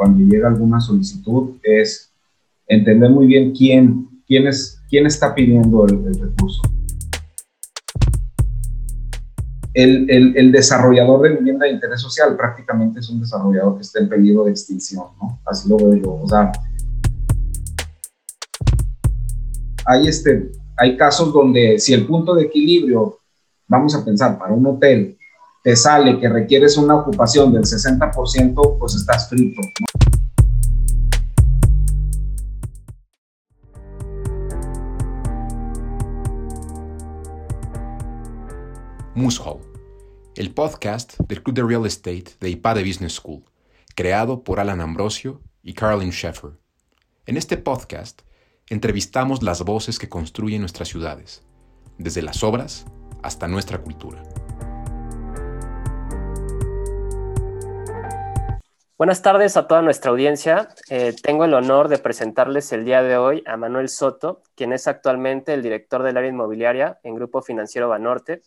cuando llega alguna solicitud es entender muy bien quién, quién, es, quién está pidiendo el, recurso. El, el, desarrollador de vivienda de interés social prácticamente es un desarrollador que está en peligro de extinción, ¿no? Así lo veo yo. O sea, hay, este, hay casos donde si el punto de equilibrio, vamos a pensar, para un hotel, te sale que requieres una ocupación del 60%, pues estás frito. Hall, el podcast del Club de Real Estate de IPADE Business School, creado por Alan Ambrosio y Carolyn Sheffer. En este podcast entrevistamos las voces que construyen nuestras ciudades, desde las obras hasta nuestra cultura. Buenas tardes a toda nuestra audiencia. Eh, tengo el honor de presentarles el día de hoy a Manuel Soto, quien es actualmente el director del área inmobiliaria en Grupo Financiero Banorte.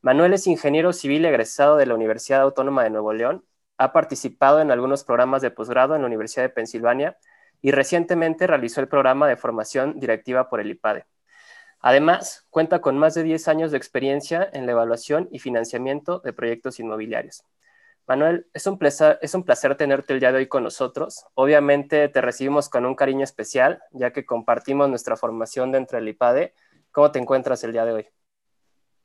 Manuel es ingeniero civil egresado de la Universidad Autónoma de Nuevo León. Ha participado en algunos programas de posgrado en la Universidad de Pensilvania y recientemente realizó el programa de formación directiva por el IPADE. Además, cuenta con más de 10 años de experiencia en la evaluación y financiamiento de proyectos inmobiliarios. Manuel, es un, placer, es un placer tenerte el día de hoy con nosotros. Obviamente te recibimos con un cariño especial, ya que compartimos nuestra formación dentro del IPADE. ¿Cómo te encuentras el día de hoy?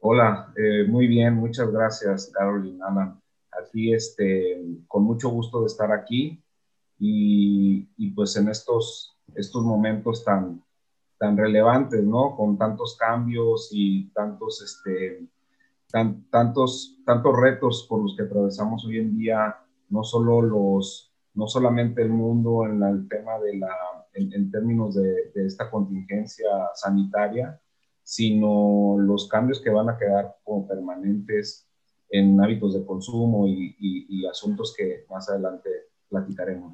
Hola, eh, muy bien, muchas gracias, Carolina, Alan. Aquí, este, con mucho gusto de estar aquí y, pues en estos, estos momentos tan, tan relevantes, ¿no? Con tantos cambios y tantos, este, tan, tantos, tantos retos por los que atravesamos hoy en día, no solo los, no solamente el mundo en el tema de la, en, términos de, de, esta contingencia sanitaria, sino los cambios que van a quedar como permanentes en hábitos de consumo y, y asuntos que más adelante platicaremos.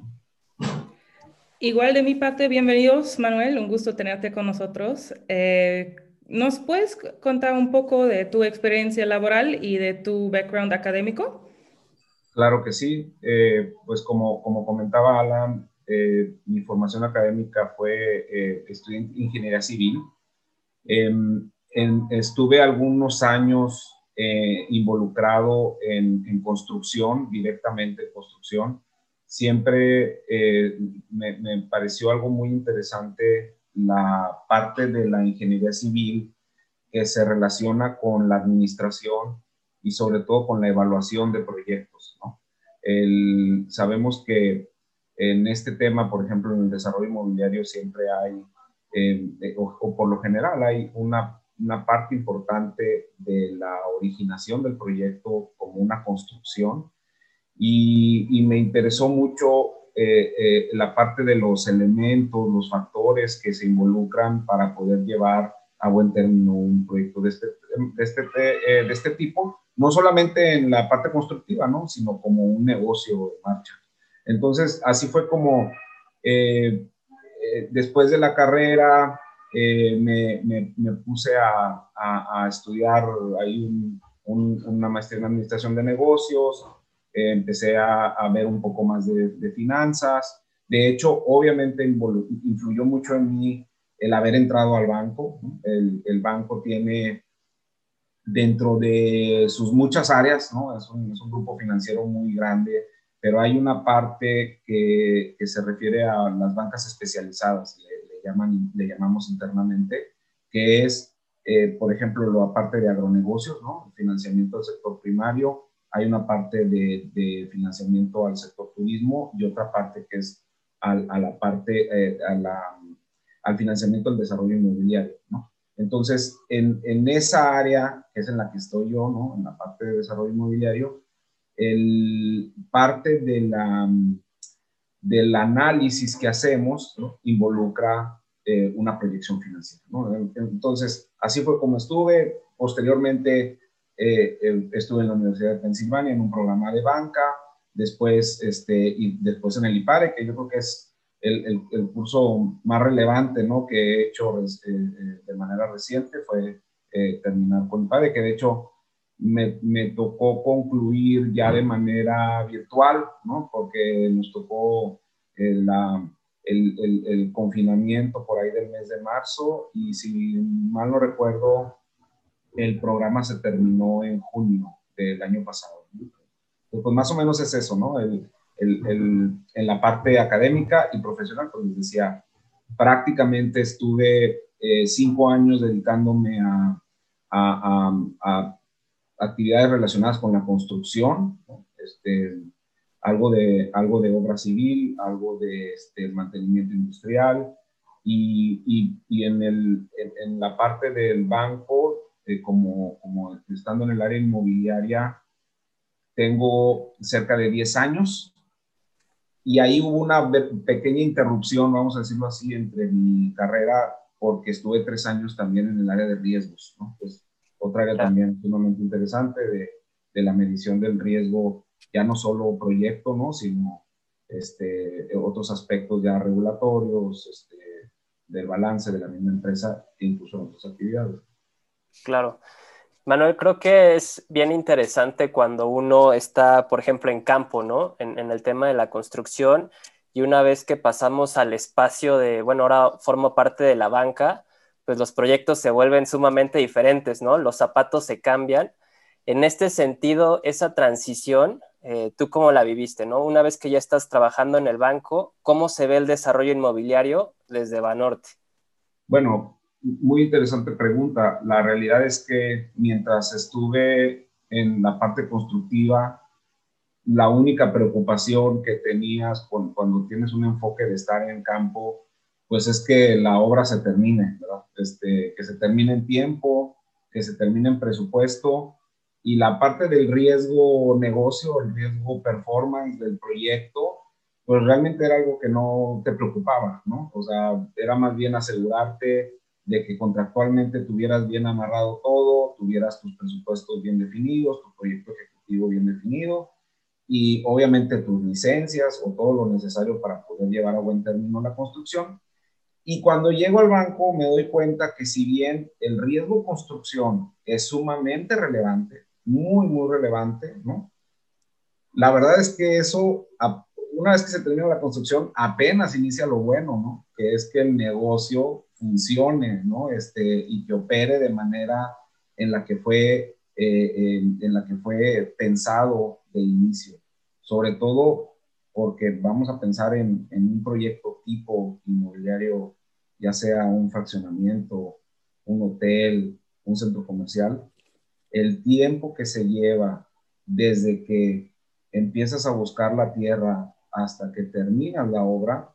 Igual de mi parte, bienvenidos Manuel, un gusto tenerte con nosotros. Eh, ¿Nos puedes contar un poco de tu experiencia laboral y de tu background académico? Claro que sí. Eh, pues como, como comentaba Alan, eh, mi formación académica fue, eh, estudié ingeniería civil. Em, estuve algunos años involucrado en, construcción, directamente en construcción siempre eh, me, pareció algo muy interesante la parte de la ingeniería civil que se relaciona con la administración y sobre todo con la evaluación de proyectos. sabemos que en este tema, por ejemplo, en el desarrollo inmobiliario siempre hay, eh, o, por lo general, hay una, una parte importante de la originación del proyecto como una construcción y, me interesó mucho eh, eh, la parte de los elementos, los factores que se involucran para poder llevar a buen término un proyecto de este, de este, eh, de este tipo, no solamente en la parte constructiva, ¿no? sino como un negocio de marcha. Entonces, así fue como después de la carrera me, me, puse a, estudiar ahí una maestría en administración de negocios, eh, empecé a, ver un poco más de, finanzas. De hecho, obviamente influyó mucho en mí el haber entrado al banco. El, banco tiene dentro de sus muchas áreas, ¿no? es, un, grupo financiero muy grande, pero hay una parte que, se refiere a las bancas especializadas, le, llaman, le llamamos internamente, que es, eh, por ejemplo, la parte de agronegocios, ¿no? el financiamiento del sector primario, hay una parte de, financiamiento al sector turismo y otra parte que es a, la parte, eh, al financiamiento del desarrollo inmobiliario, ¿no? Entonces, en, esa área, que es en la que estoy yo, ¿no? En la parte de desarrollo inmobiliario, el, parte de del análisis que hacemos involucra eh, una proyección financiera, ¿no? Entonces, así fue como estuve. Posteriormente, eh, estuve en la Universidad de Pensilvania en un programa de banca, después, este, y después en el IPARE, que yo creo que es el, el, curso más relevante ¿no? que he hecho eh, eh, de manera reciente, fue terminar con IPARE, que de hecho me, me, tocó concluir ya de manera virtual, ¿no? porque nos tocó el, el, confinamiento por ahí del mes de marzo y si mal no recuerdo, el programa se terminó en junio del año pasado. Pues más o menos es eso, ¿no? El, en la parte académica y profesional, pues les decía, prácticamente estuve eh, cinco años dedicándome a, a, actividades relacionadas con la construcción, este, algo, de, algo de obra civil, algo de este, mantenimiento industrial y, y, en, el, en, la parte del banco, eh, como, como estando en el área inmobiliaria, tengo cerca de 10 años y ahí hubo una pequeña interrupción, vamos a decirlo así, entre mi carrera, porque estuve tres años también en el área de riesgos, ¿no? Pues otra área también sumamente interesante de, de, la medición del riesgo, ya no solo proyecto, ¿no? Sino este, otros aspectos ya regulatorios, este, del balance de la misma empresa e incluso en otras actividades. Claro. Manuel, creo que es bien interesante cuando uno está, por ejemplo, en campo, ¿no? En, el tema de la construcción y una vez que pasamos al espacio de, bueno, ahora formo parte de la banca, pues los proyectos se vuelven sumamente diferentes, ¿no? Los zapatos se cambian. En este sentido, esa transición, eh, ¿tú cómo la viviste, no? Una vez que ya estás trabajando en el banco, ¿cómo se ve el desarrollo inmobiliario desde Banorte? Bueno, muy interesante pregunta. La realidad es que mientras estuve en la parte constructiva, la única preocupación que tenías cuando, tienes un enfoque de estar en campo, pues es que la obra se termine, Este, que se termine en tiempo, que se termine en presupuesto y la parte del riesgo negocio, el riesgo performance del proyecto, pues realmente era algo que no te preocupaba, ¿no? O sea, era más bien asegurarte de que contractualmente tuvieras bien amarrado todo, tuvieras tus presupuestos bien definidos, tu proyecto ejecutivo bien definido y obviamente tus licencias o todo lo necesario para poder llevar a buen término la construcción. Y cuando llego al banco me doy cuenta que si bien el riesgo construcción es sumamente relevante, muy, muy relevante, ¿no? La verdad es que eso, una vez que se termina la construcción, apenas inicia lo bueno, ¿no? Que es que el negocio funcione, ¿no? Este, y que opere de manera en la que fue, eh, en, la que fue pensado de inicio. Sobre todo porque vamos a pensar en, un proyecto tipo inmobiliario, ya sea un fraccionamiento, un hotel, un centro comercial, el tiempo que se lleva desde que empiezas a buscar la tierra hasta que terminas la obra,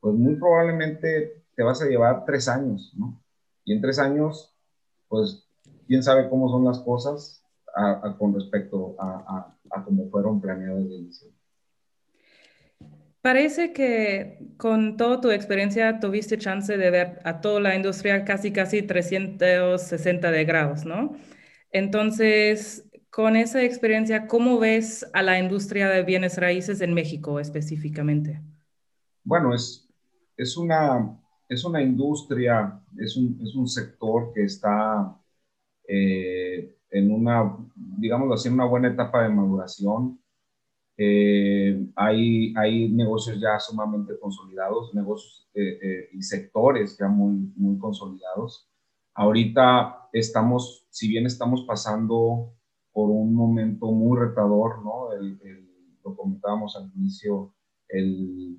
pues muy probablemente te vas a llevar tres años, ¿no? Y en tres años, pues, quién sabe cómo son las cosas con respecto a, a, cómo fueron planeadas de inicio. Parece que con toda tu experiencia tuviste chance de ver a toda la industria casi, casi 360 de grados, ¿no? Entonces, con esa experiencia, ¿cómo ves a la industria de bienes raíces en México específicamente? Bueno, es, es una es una industria, es un, es un sector que está eh, en una, digamos así, en una buena etapa de maduración. Eh, hay, hay negocios ya sumamente consolidados, negocios eh, y sectores ya muy, muy consolidados. Ahorita estamos, si bien estamos pasando por un momento muy retador, ¿no? lo comentábamos al inicio, el,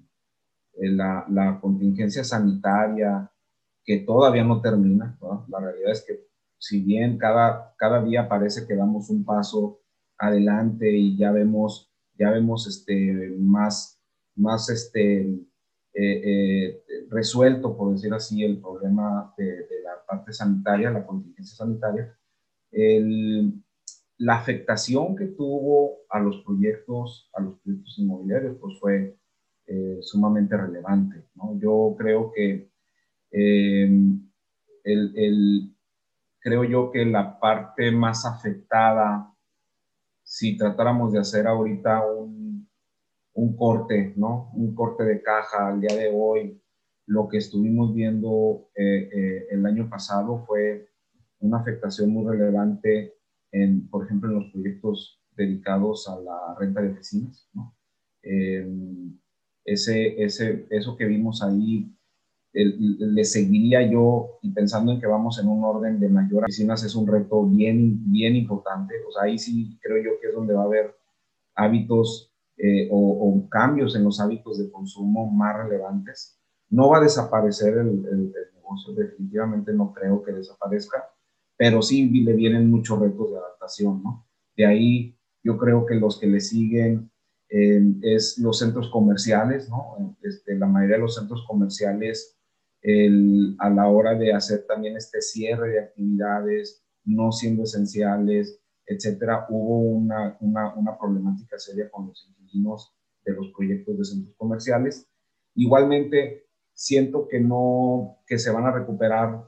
eh, la, contingencia sanitaria, que todavía no termina. La realidad es que si bien cada, cada día parece que damos un paso adelante y ya vemos, ya vemos este, más, más este, eh, eh, resuelto, por decir así, el problema de, la parte sanitaria, la contingencia sanitaria, la afectación que tuvo a los proyectos, a los proyectos inmobiliarios, pues fue eh, sumamente relevante. ¿no? Yo creo que eh, el, creo yo que la parte más afectada, si tratáramos de hacer ahorita un, un corte, ¿no? Un corte de caja al día de hoy, lo que estuvimos viendo eh, el año pasado fue una afectación muy relevante en, por ejemplo, en los proyectos dedicados a la renta de oficinas, ¿no? ese, ese, eso que vimos ahí le seguiría yo y pensando en que vamos en un orden de mayor oficinas es un reto bien, bien importante. O sea, ahí sí creo yo que es donde va a haber hábitos eh, o, cambios en los hábitos de consumo más relevantes. No va a desaparecer el, el, negocio, definitivamente no creo que desaparezca, pero sí le vienen muchos retos de adaptación, ¿no? De ahí yo creo que los que le siguen eh, es los centros comerciales, ¿no? Este, la mayoría de los centros comerciales a la hora de hacer también este cierre de actividades no siendo esenciales, etcétera, hubo una, una, problemática seria con los inquilinos de los proyectos de centros comerciales. Igualmente, siento que no, que se van a recuperar,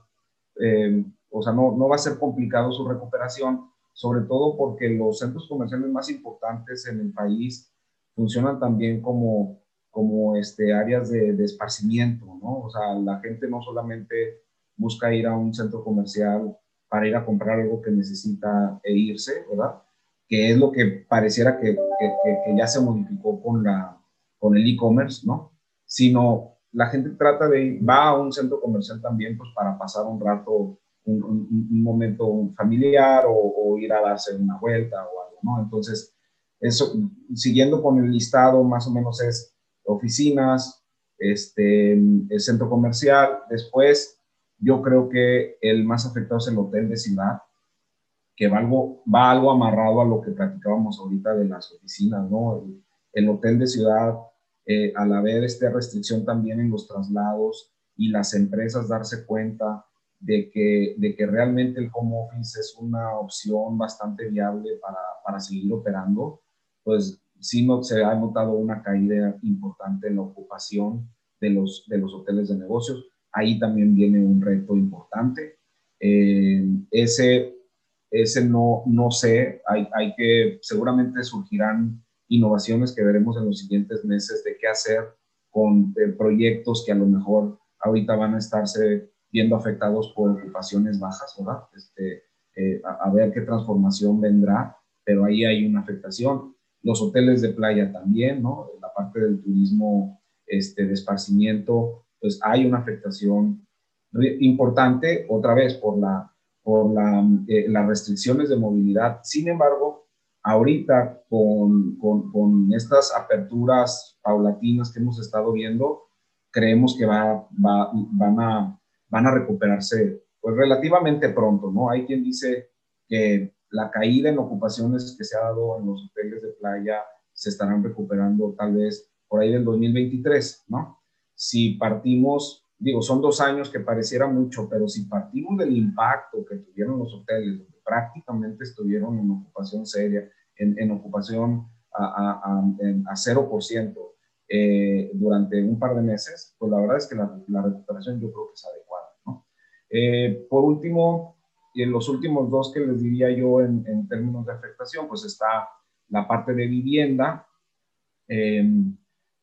eh, o sea, no, no va a ser complicado su recuperación, sobre todo porque los centros comerciales más importantes en el país funcionan también como como este, áreas de, de, esparcimiento, ¿no? O sea, la gente no solamente busca ir a un centro comercial para ir a comprar algo que necesita e irse, ¿verdad? Que es lo que pareciera que, que, que ya se modificó con, la, con el e-commerce, ¿no? Sino la gente trata de ir, va a un centro comercial también pues para pasar un rato, un, un, momento familiar o, o, ir a darse una vuelta o algo, ¿no? Entonces, eso, siguiendo con el listado, más o menos es oficinas, este, el centro comercial. Después, yo creo que el más afectado es el hotel de ciudad, que va algo, va algo amarrado a lo que platicábamos ahorita de las oficinas, ¿no? El, hotel de ciudad, eh, al haber esta restricción también en los traslados y las empresas darse cuenta de que, de que realmente el home office es una opción bastante viable para, para seguir operando, pues sí no, se ha notado una caída importante en la ocupación de los, de los hoteles de negocios. Ahí también viene un reto importante. Eh, ese, ese no, no sé, hay, hay que, seguramente surgirán innovaciones que veremos en los siguientes meses de qué hacer con eh, proyectos que a lo mejor ahorita van a estarse viendo afectados por ocupaciones bajas, ¿verdad? Este, eh, a, a, ver qué transformación vendrá, pero ahí hay una afectación los hoteles de playa también, ¿no? La parte del turismo este, de esparcimiento, pues hay una afectación importante, otra vez, por, la, por la, eh, las restricciones de movilidad. Sin embargo, ahorita con, con, con, estas aperturas paulatinas que hemos estado viendo, creemos que va, va, van, a, van a recuperarse pues relativamente pronto, ¿no? Hay quien dice que la caída en ocupaciones que se ha dado en los hoteles de playa se estarán recuperando tal vez por ahí del 2023, ¿no? Si partimos, digo, son dos años que pareciera mucho, pero si partimos del impacto que tuvieron los hoteles, donde prácticamente estuvieron en ocupación seria, en, ocupación a, a, a, 0% eh, durante un par de meses, pues la verdad es que la, la recuperación yo creo que es adecuada, ¿no? Eh, por último, y en los últimos dos que les diría yo en, en términos de afectación, pues está la parte de vivienda. Eh,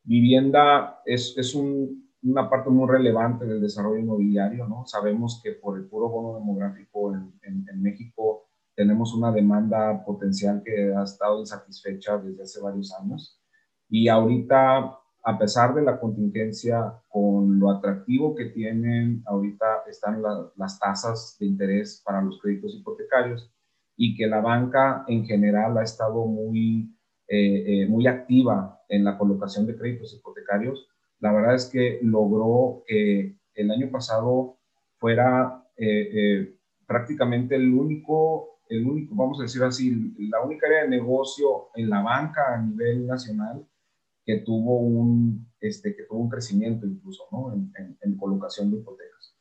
vivienda es, es un, una parte muy relevante del desarrollo inmobiliario, ¿no? Sabemos que por el puro bono demográfico en, en, en México tenemos una demanda potencial que ha estado insatisfecha desde hace varios años. Y ahorita a pesar de la contingencia, con lo atractivo que tienen, ahorita están las tasas de interés para los créditos hipotecarios y que la banca en general ha estado muy, eh, eh, muy activa en la colocación de créditos hipotecarios, la verdad es que logró que el año pasado fuera eh, prácticamente el único, el único, vamos a decir así, la única área de negocio en la banca a nivel nacional que tuvo un, este, que tuvo un crecimiento incluso ¿no? en, en, colocación de hipotecas.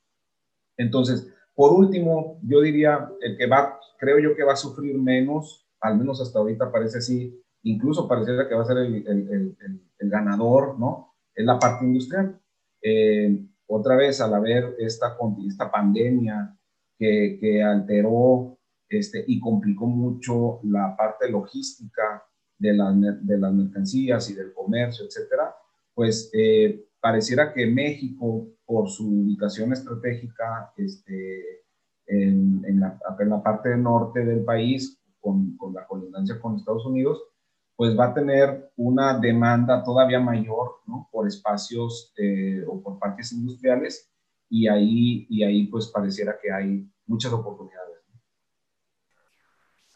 Entonces, por último, yo diría, el que va, creo yo que va a sufrir menos, al menos hasta ahorita parece así, incluso pareciera que va a ser el, el, el ganador, ¿no? Es la parte industrial. Eh, otra vez, al haber esta, esta pandemia que, que alteró este, y complicó mucho la parte logística de, de las mercancías y del comercio, etcétera, pues eh, pareciera que México, por su ubicación estratégica este, en, la, en, la, parte norte del país, con, con, la colindancia con Estados Unidos, pues va a tener una demanda todavía mayor ¿no? por espacios eh, o por parques industriales y ahí, y ahí pues pareciera que hay muchas oportunidades.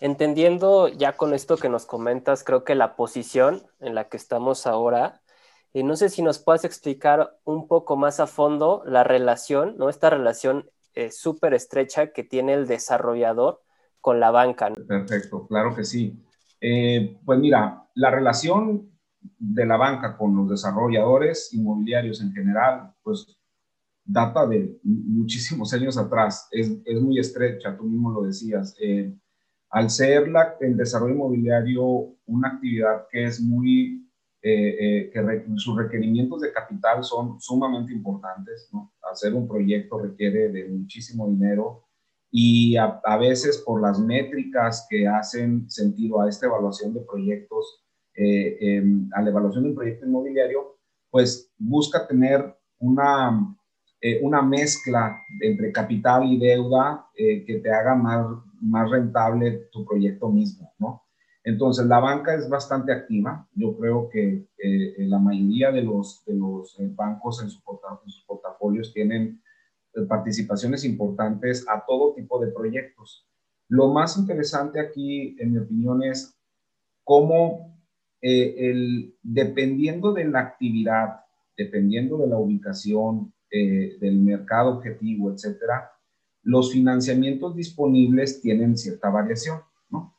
Entendiendo ya con esto que nos comentas, creo que la posición en la que estamos ahora, y no sé si nos puedes explicar un poco más a fondo la relación, ¿no? Esta relación eh, súper estrecha que tiene el desarrollador con la banca. Perfecto, claro que sí. Eh, pues mira, la relación de la banca con los desarrolladores inmobiliarios en general, pues data de muchísimos años atrás, es, es muy estrecha, tú mismo lo decías. Eh, al ser la, el desarrollo inmobiliario una actividad que es muy, eh, que sus requerimientos de capital son sumamente importantes, ¿no? Hacer un proyecto requiere de muchísimo dinero, y a, veces por las métricas que hacen sentido a esta evaluación de proyectos, eh, em, a la evaluación de un proyecto inmobiliario, pues busca tener una, eh, una mezcla entre capital y deuda eh, que te haga más, más rentable tu proyecto mismo, ¿no? Entonces, la banca es bastante activa. Yo creo que la mayoría de los, de los bancos en, su en sus portafolios tienen participaciones importantes a todo tipo de proyectos. Lo más interesante aquí, en mi opinión, es cómo eh, el, dependiendo de la actividad, dependiendo de la ubicación, eh, del mercado objetivo, etcétera, los financiamientos disponibles tienen cierta variación. ¿no?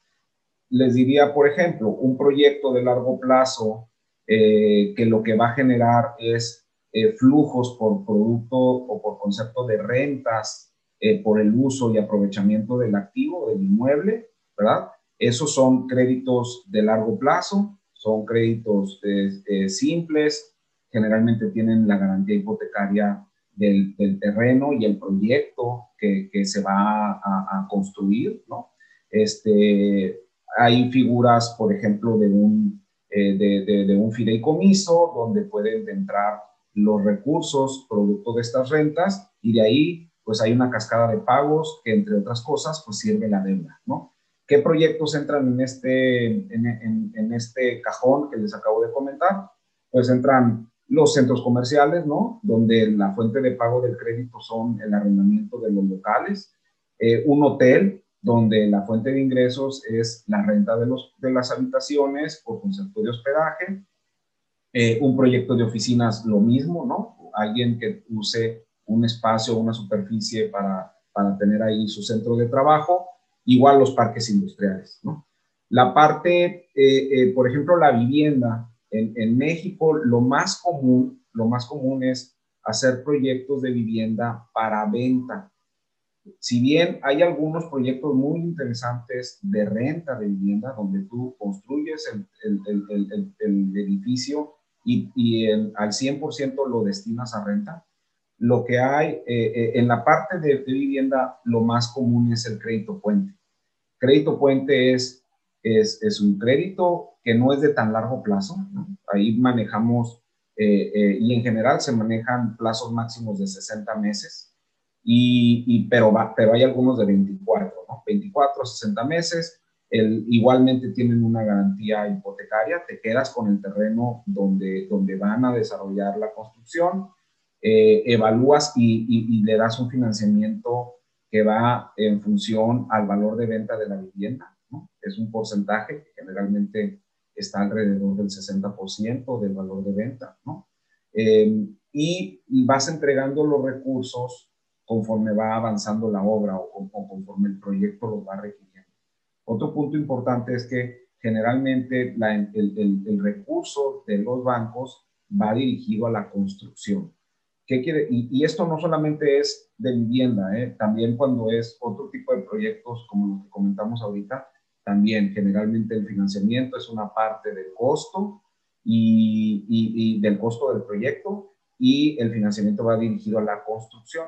Les diría, por ejemplo, un proyecto de largo plazo eh, que lo que va a generar es eh, flujos por producto o por concepto de rentas eh, por el uso y aprovechamiento del activo, del inmueble, ¿verdad? Esos son créditos de largo plazo, son créditos simples, generalmente tienen la garantía hipotecaria del, terreno y el proyecto que, se va a, construir, ¿no? Este, hay figuras, por ejemplo, de un, de, de, un fideicomiso donde pueden entrar los recursos producto de estas rentas y de ahí pues hay una cascada de pagos que entre otras cosas pues sirve la deuda, ¿no? ¿Qué proyectos entran en este, en, este cajón que les acabo de comentar? Pues entran los centros comerciales, ¿no? Donde la fuente de pago del crédito son el arrendamiento de los locales, eh, un hotel donde la fuente de ingresos es la renta de, los, de las habitaciones por concepto de hospedaje, eh, un proyecto de oficinas, lo mismo, ¿no? Alguien que use un espacio, una superficie para, para tener ahí su centro de trabajo, igual los parques industriales, ¿no? La parte, eh, eh, por ejemplo, la vivienda. En, en, México lo más común, lo más común es hacer proyectos de vivienda para venta. Si bien hay algunos proyectos muy interesantes de renta de vivienda, donde tú construyes el, el, el, el edificio y, al 100% lo destinas a renta. Lo que hay eh, eh, en la parte de, vivienda, lo más común es el crédito puente. Crédito puente es, es, es un crédito que no es de tan largo plazo. Ahí manejamos, eh, y en general se manejan plazos máximos de 60 meses, y, y pero, pero hay algunos de 24, ¿no? 24 60 meses igualmente tienen una garantía hipotecaria, te quedas con el terreno donde, donde van a desarrollar la construcción, eh, evalúas y, le das un financiamiento que va en función al valor de venta de la vivienda. Es un porcentaje que generalmente está alrededor del 60% del valor de venta. Eh, y vas entregando los recursos conforme va avanzando la obra o, conforme el proyecto los va requiriendo. Otro punto importante es que generalmente el, recurso de los bancos va dirigido a la construcción. ¿Qué quiere? Y, esto no solamente es de vivienda, ¿eh? también cuando es otro tipo de proyectos como los que comentamos ahorita, también generalmente el financiamiento es una parte del costo y, y del costo del proyecto y el financiamiento va dirigido a la construcción.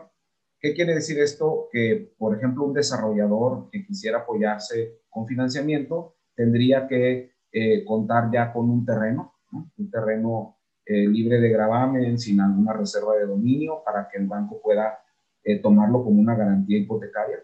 ¿Qué quiere decir esto? Que, por ejemplo, un desarrollador que quisiera apoyarse con financiamiento tendría que eh, contar ya con un terreno, un terreno eh, libre de gravamen, sin alguna reserva de dominio, para que el banco pueda eh, tomarlo como una garantía hipotecaria.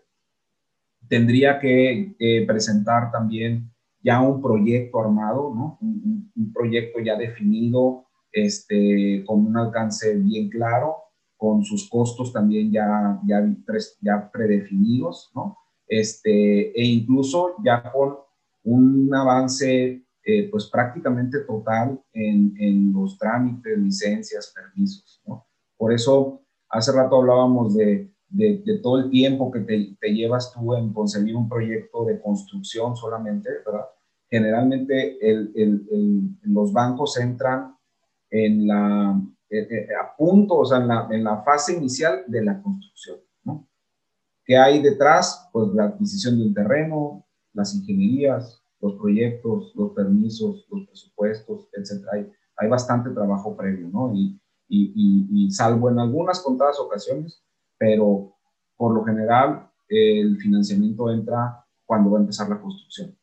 Tendría que presentar también ya un proyecto armado, ¿no? Un, proyecto ya definido, este, con un alcance bien claro, con sus costos también ya, ya, ya predefinidos, ¿no? Este, e incluso ya con un avance eh, pues prácticamente total en, en, los trámites, licencias, permisos. ¿no? Por eso hace rato hablábamos de, de, todo el tiempo que te, llevas tú en concebir un proyecto de construcción solamente, ¿verdad? Generalmente los bancos entran en la, eh, eh, a punto, o sea, en la, fase inicial de la construcción. ¿no? ¿Qué hay detrás? Pues la adquisición de un terreno, las ingenierías, los proyectos, los permisos, los presupuestos, etc. Hay, bastante trabajo previo, ¿no? Y, salvo en algunas contadas ocasiones, pero por lo general el financiamiento entra cuando va a empezar la construcción.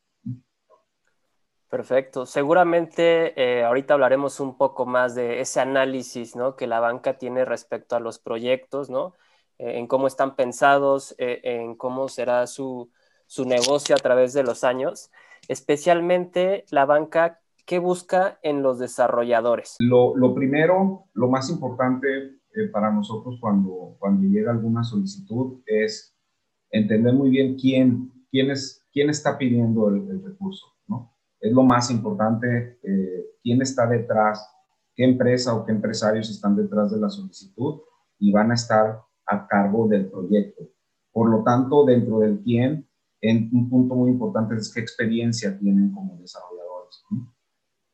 Perfecto. Seguramente eh, ahorita hablaremos un poco más de ese análisis ¿no? que la banca tiene respecto a los proyectos, ¿no? Eh, en cómo están pensados, eh, en cómo será su, su, negocio a través de los años. Especialmente la banca, ¿qué busca en los desarrolladores? Lo, lo primero, lo más importante para nosotros cuando, cuando llega alguna solicitud es entender muy bien quién, quién, quién está pidiendo el, recurso es lo más importante, eh, quién está detrás, qué empresa o qué empresarios están detrás de la solicitud y van a estar a cargo del proyecto. Por lo tanto, dentro del quién, en, un punto muy importante es qué experiencia tienen como desarrolladores.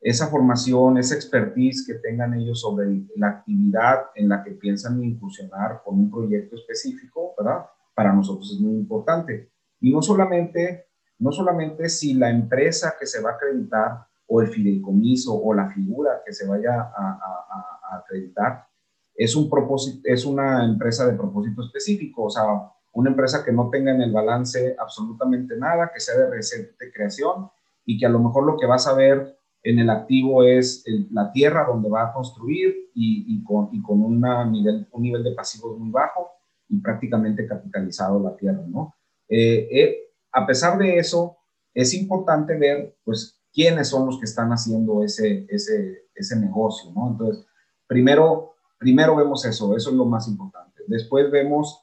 Esa formación, esa expertise que tengan ellos sobre la actividad en la que piensan incursionar con un proyecto específico, ¿verdad? Para nosotros es muy importante. Y no solamente no solamente si la empresa que se va a acreditar o el fideicomiso o la figura que se vaya a, acreditar es, un propósito, es una empresa de propósito específico, o sea, una empresa que no tenga en el balance absolutamente nada, que sea de reciente creación y que a lo mejor lo que vas a ver en el activo es la tierra donde va a construir y, con, y con una nivel, un nivel de pasivos muy bajo y prácticamente capitalizado la tierra, ¿no? Eh, eh, a pesar de eso, es importante ver, pues, quiénes son los que están haciendo ese, ese, ese negocio, ¿no? Entonces, primero, primero vemos eso, eso es lo más importante. Después vemos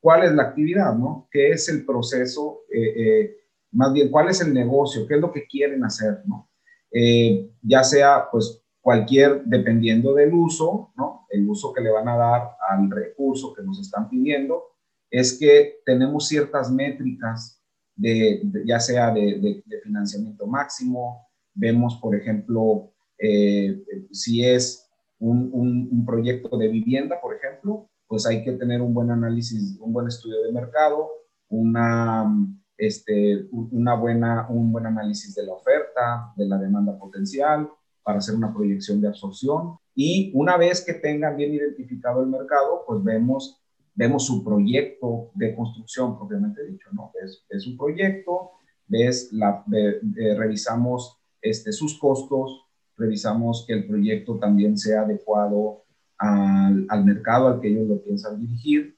cuál es la actividad, ¿no? ¿Qué es el proceso? Eh, eh, más bien, ¿cuál es el negocio? ¿Qué es lo que quieren hacer, ¿no? Eh, ya sea, pues, cualquier, dependiendo del uso, ¿no? El uso que le van a dar al recurso que nos están pidiendo, es que tenemos ciertas métricas de, ya sea de, financiamiento máximo, vemos, por ejemplo, eh, si es un, un, proyecto de vivienda, por ejemplo, pues hay que tener un buen análisis, un buen estudio de mercado, una, este, una buena, un buen análisis de la oferta, de la demanda potencial, para hacer una proyección de absorción. Y una vez que tengan bien identificado el mercado, pues vemos vemos su proyecto de construcción propiamente dicho, ¿no? Es, es un proyecto, ves la, revisamos este, sus costos, revisamos que el proyecto también sea adecuado al, al mercado al que ellos lo piensan dirigir.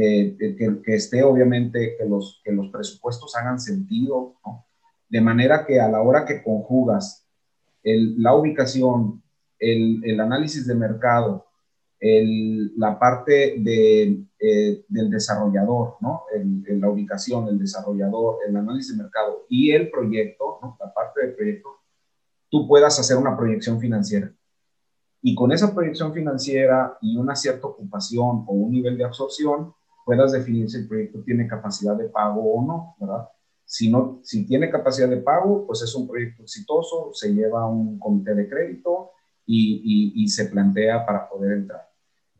Eh, que, que, esté obviamente, que los, que los presupuestos hagan sentido, ¿no? De manera que a la hora que conjugas el, la ubicación, el, el análisis de mercado la parte de, eh, del desarrollador, ¿no? El, la ubicación, el desarrollador, el análisis de mercado y el proyecto, ¿no? la parte del proyecto, tú puedas hacer una proyección financiera. Y con esa proyección financiera y una cierta ocupación o un nivel de absorción, puedas definir si el proyecto tiene capacidad de pago o no, ¿verdad? Si, no, si tiene capacidad de pago, pues es un proyecto exitoso, se lleva a un comité de crédito y, y, se plantea para poder entrar.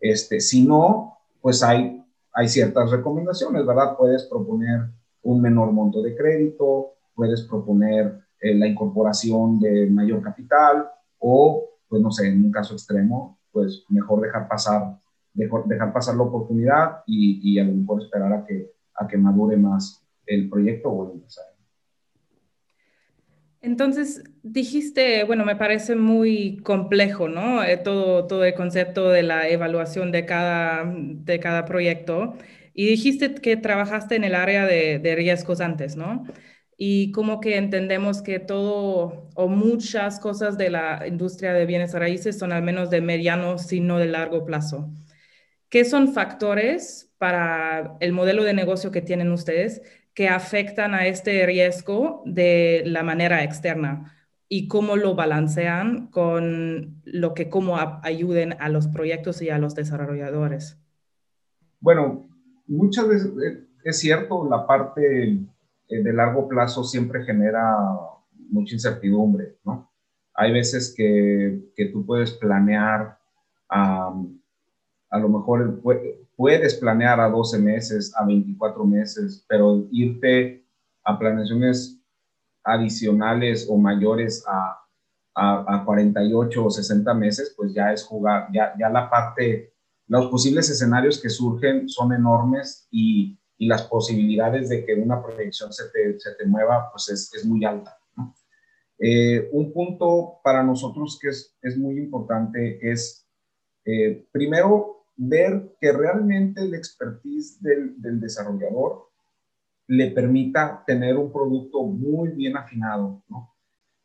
Este, si no, pues hay, hay ciertas recomendaciones, ¿verdad? Puedes proponer un menor monto de crédito, puedes proponer eh, la incorporación de mayor capital o, pues no sé, en un caso extremo, pues mejor dejar pasar, dejar, pasar la oportunidad y, y, a lo mejor esperar a que, a que madure más el proyecto o el empresario. Entonces, dijiste, bueno, me parece muy complejo, ¿no? Eh, todo, todo el concepto de la evaluación de cada, de cada proyecto. Y dijiste que trabajaste en el área de, riesgos antes, ¿no? y como que entendemos que todo o muchas cosas de la industria de bienes raíces son al menos de mediano, sino de largo plazo. ¿Qué son factores para el modelo de negocio que tienen ustedes que afectan a este riesgo de la manera externa? y cómo lo balancean con lo que cómo ayuden a los proyectos y a los desarrolladores. Bueno, muchas veces eh, es cierto, la parte eh, de largo plazo siempre genera mucha incertidumbre, ¿no? Hay veces que, que tú puedes planear, a lo mejor puedes planear a 12 meses, a 24 meses, pero irte a planeaciones adicionales o mayores a, a, 48 o 60 meses, pues ya es jugar, ya, ya la parte, los posibles escenarios que surgen son enormes y, y las posibilidades de que una proyección se te, se te mueva, pues es, es muy alta. Eh, un punto para nosotros que es, es muy importante es, eh, primero, ver que realmente el expertise del, desarrollador le permita tener un producto muy bien afinado, ¿no?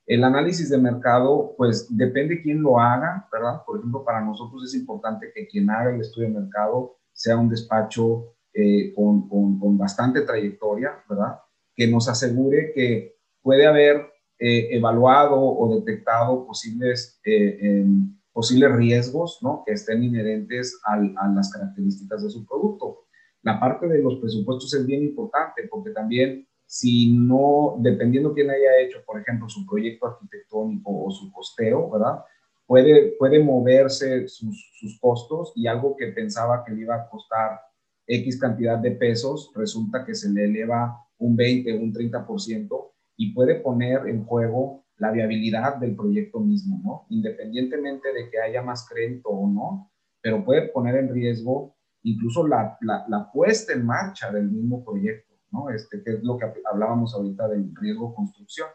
El análisis de mercado, pues depende quién lo haga, ¿verdad? Por ejemplo, para nosotros es importante que quien haga el estudio de mercado sea un despacho eh, con, con, bastante trayectoria, ¿verdad? Que nos asegure que puede haber eh, evaluado o detectado posibles, eh, posibles riesgos, ¿no? Que estén inherentes a las características de su producto la parte de los presupuestos es bien importante porque también si no, dependiendo quién haya hecho, por ejemplo, su proyecto arquitectónico o su costeo, ¿verdad? Puede, puede moverse sus, sus costos y algo que pensaba que le iba a costar X cantidad de pesos, resulta que se le eleva un 20, un 30% y puede poner en juego la viabilidad del proyecto mismo, ¿no? Independientemente de que haya más crédito o no, pero puede poner en riesgo incluso la, la, puesta en marcha del mismo proyecto, ¿no? Este, que es lo que hablábamos ahorita del riesgo construcción.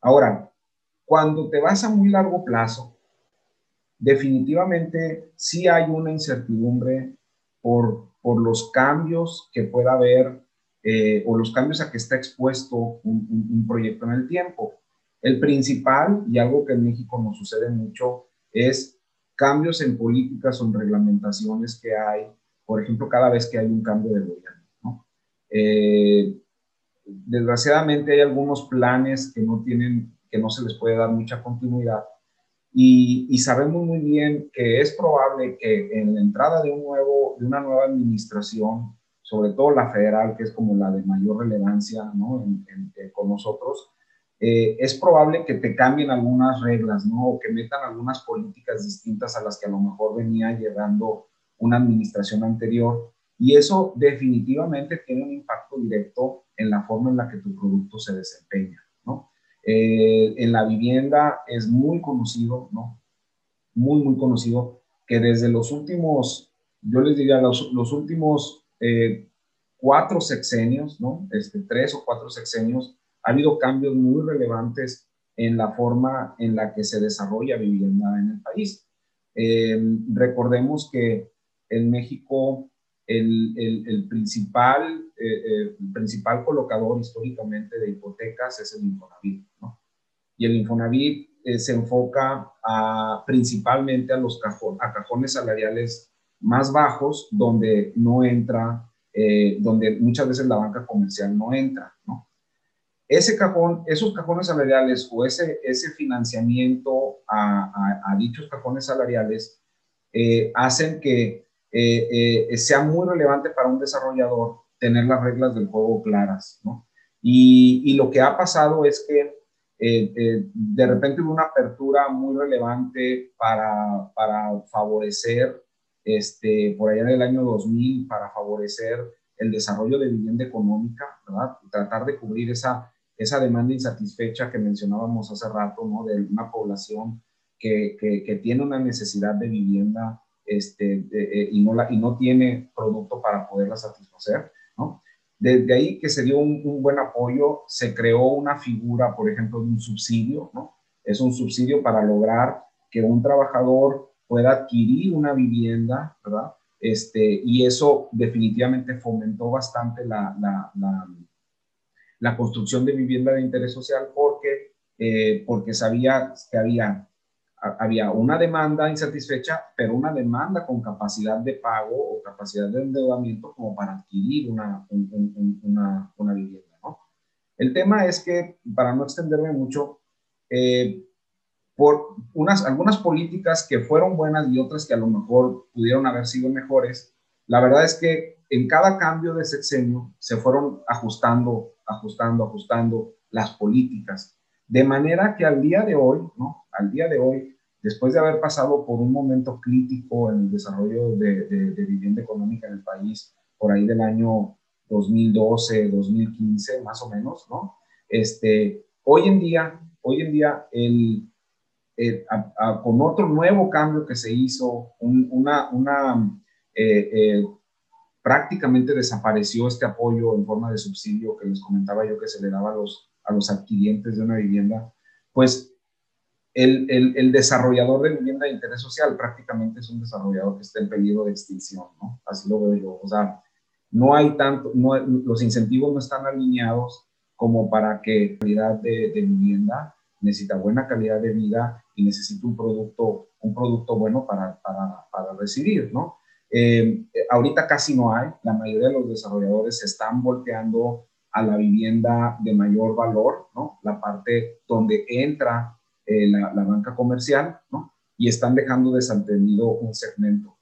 Ahora, cuando te vas a muy largo plazo, definitivamente sí hay una incertidumbre por, por los cambios que pueda haber eh, o los cambios a que está expuesto un, un, proyecto en el tiempo. El principal, y algo que en México nos sucede mucho, es cambios en políticas o en reglamentaciones que hay por ejemplo, cada vez que hay un cambio de gobierno. ¿no? Eh, desgraciadamente hay algunos planes que no tienen, que no se les puede dar mucha continuidad y, y, sabemos muy bien que es probable que en la entrada de, un nuevo, de una nueva administración, sobre todo la federal, que es como la de mayor relevancia ¿no? con nosotros, eh, es probable que te cambien algunas reglas, ¿no? O que metan algunas políticas distintas a las que a lo mejor venía llegando una administración anterior y eso definitivamente tiene un impacto directo en la forma en la que tu producto se desempeña, ¿no? Eh, en la vivienda es muy conocido, ¿no? Muy, muy conocido que desde los últimos, yo les diría, los, últimos eh, cuatro sexenios, ¿no? Este, tres o cuatro sexenios, ha habido cambios muy relevantes en la forma en la que se desarrolla vivienda en el país. Eh, recordemos que en México el, principal, eh, eh, principal colocador históricamente de hipotecas es el Infonavit, ¿no? Y el Infonavit se enfoca principalmente a los a cajones salariales más bajos, donde no entra, donde muchas veces la banca comercial no entra, ¿no? Ese cajón, esos cajones salariales o ese, ese financiamiento a, a, a dichos cajones salariales hacen que eh, eh, sea muy relevante para un desarrollador tener las reglas del juego claras, ¿no? Y, lo que ha pasado es que eh, de repente hubo una apertura muy relevante para, para favorecer, este, por allá en el año 2000, para favorecer el desarrollo de vivienda económica, ¿verdad? Tratar de cubrir esa, esa demanda insatisfecha que mencionábamos hace rato, ¿no? De una población que, que, que tiene una necesidad de vivienda este, eh, y, no la, y no tiene producto para poderla satisfacer, ¿no? Desde ahí que se dio un, buen apoyo, se creó una figura, por ejemplo, de un subsidio, ¿no? Es un subsidio para lograr que un trabajador pueda adquirir una vivienda, ¿verdad? Este, y eso definitivamente fomentó bastante la, la, la construcción de vivienda de interés social porque, eh, porque sabía que había, había una demanda insatisfecha, pero una demanda con capacidad de pago o capacidad de endeudamiento como para adquirir una, una, una vivienda. ¿no? El tema es que, para no extenderme mucho, eh, por unas, algunas políticas que fueron buenas y otras que a lo mejor pudieron haber sido mejores, la verdad es que en cada cambio de sexenio se fueron ajustando, ajustando, ajustando las políticas. De manera que al día de hoy, ¿no? Al día de hoy, después de haber pasado por un momento crítico en el desarrollo de, de vivienda económica en el país, por ahí del año 2012, 2015, más o menos, ¿no? Este, hoy en día, hoy en día, el, eh, con otro nuevo cambio que se hizo, una, una eh, eh, prácticamente desapareció este apoyo en forma de subsidio que les comentaba yo que se le daba a los, a los adquirientes de una vivienda, pues el, el, desarrollador de vivienda de interés social prácticamente es un desarrollador que está en peligro de extinción, ¿no? Así lo veo yo. O sea, no hay tanto, no, los incentivos no están alineados como para que calidad de, de vivienda necesita buena calidad de vida y necesita un producto, un producto bueno para, para, para residir, ¿no? Eh, ahorita casi no hay, la mayoría de los desarrolladores se están volteando a la vivienda de mayor valor, ¿no? La parte donde entra eh, la, banca comercial, ¿no? Y están dejando desatendido un segmento.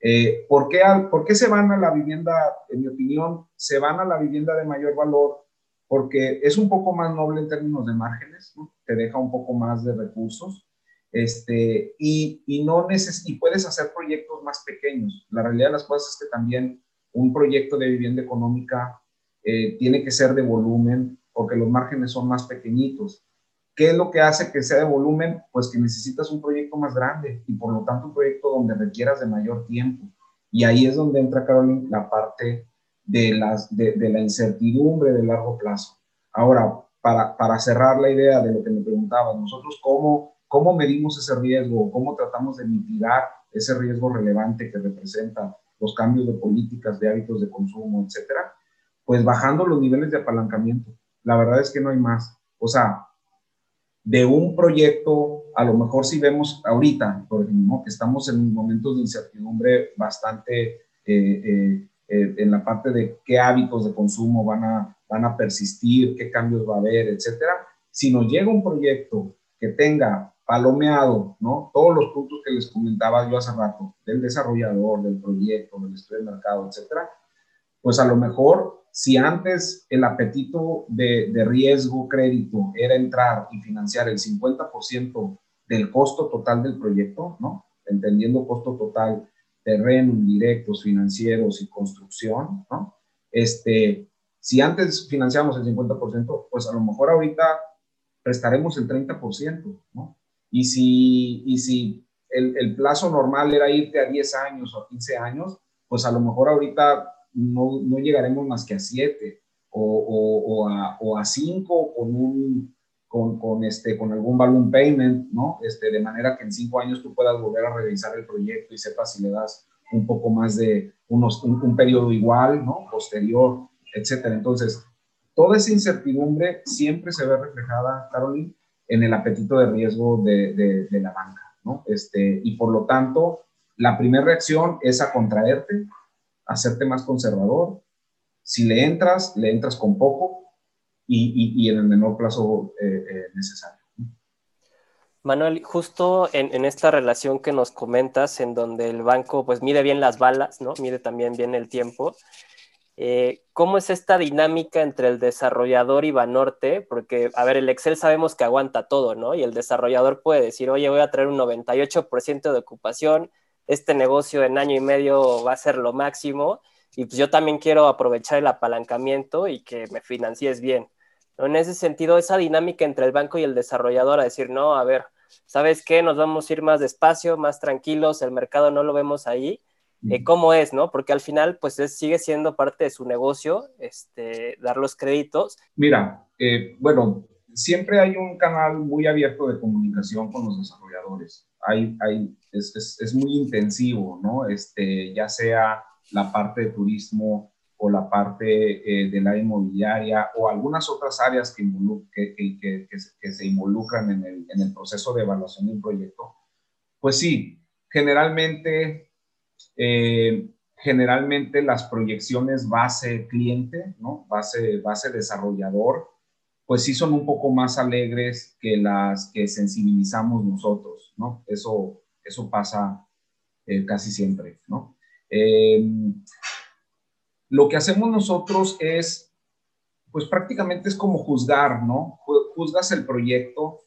Eh, ¿por, qué ¿Por qué se van a la vivienda, en mi opinión, se van a la vivienda de mayor valor porque es un poco más noble en términos de márgenes, te deja un poco más de recursos, este, y, y, no neces y puedes hacer proyectos más pequeños. La realidad de las cosas es que también un proyecto de vivienda económica eh, tiene que ser de volumen, porque los márgenes son más pequeñitos. ¿Qué es lo que hace que sea de volumen? Pues que necesitas un proyecto más grande y por lo tanto un proyecto donde requieras de mayor tiempo. Y ahí es donde entra, Carolina, la parte de, las, de, la incertidumbre de largo plazo. Ahora, para, para, cerrar la idea de lo que me preguntabas, nosotros cómo, cómo medimos ese riesgo, cómo tratamos de mitigar ese riesgo relevante que representa los cambios de políticas, de hábitos de consumo, etcétera, pues bajando los niveles de apalancamiento. La verdad es que no hay más. O sea, de un proyecto, a lo mejor si vemos ahorita, por ejemplo, que estamos en momentos de incertidumbre bastante eh, eh, eh, en la parte de qué hábitos de consumo van a, van a persistir, qué cambios va a haber, etcétera. Si nos llega un proyecto que tenga palomeado, ¿no? Todos los puntos que les comentaba yo hace rato, del desarrollador, del proyecto, del estudio de mercado, etcétera, pues a lo mejor si antes el apetito de, de riesgo crédito era entrar y financiar el 50% del costo total del proyecto, ¿no? Entendiendo costo total terreno, indirectos, financieros y construcción, ¿no? Este, si antes financiamos el 50%, pues a lo mejor ahorita prestaremos el 30%, ¿no? Y si, y si el, el, plazo normal era irte a 10 años o a 15 años, pues a lo mejor ahorita no, no llegaremos más que a 7 o, o, o, a, o a 5 con un con, con, este, con algún balloon payment, ¿no? Este, de manera que en cinco años tú puedas volver a revisar el proyecto y sepas si le das un poco más de unos, un, periodo igual, ¿no? Posterior, etcétera. Entonces, toda esa incertidumbre siempre se ve reflejada, Caroline, en el apetito de riesgo de, de, la banca, ¿no? Este, y por lo tanto, la primera reacción es a contraerte, hacerte más conservador. Si le entras, le entras con poco, y, en el menor plazo eh, eh, necesario. Manuel, justo en, esta relación que nos comentas, en donde el banco pues mide bien las balas, ¿no? Mide también bien el tiempo. Eh, ¿Cómo es esta dinámica entre el desarrollador y Banorte? Porque, a ver, el Excel sabemos que aguanta todo, ¿no? Y el desarrollador puede decir, oye, voy a traer un 98% de ocupación, este negocio en año y medio va a ser lo máximo, y pues yo también quiero aprovechar el apalancamiento y que me financies bien. En ese sentido, esa dinámica entre el banco y el desarrollador a decir, no, a ver, ¿sabes qué? Nos vamos a ir más despacio, más tranquilos, el mercado no lo vemos ahí. Eh, ¿Cómo es, no? Porque al final, pues sigue siendo parte de su negocio, este, dar los créditos. Mira, eh, bueno, siempre hay un canal muy abierto de comunicación con los desarrolladores. Hay, hay, es, es, es muy intensivo, ¿no? Este, ya sea la parte de turismo o la parte eh, de la inmobiliaria o algunas otras áreas que, que, que, se involucran en el, en el, proceso de evaluación de un proyecto, pues sí, generalmente, eh, generalmente las proyecciones base cliente, ¿no? base, base desarrollador, pues sí son un poco más alegres que las que sensibilizamos nosotros, ¿no? Eso, eso pasa eh, casi siempre, ¿no? Lo que hacemos nosotros es, pues prácticamente es como juzgar, ¿no? Juzgas el proyecto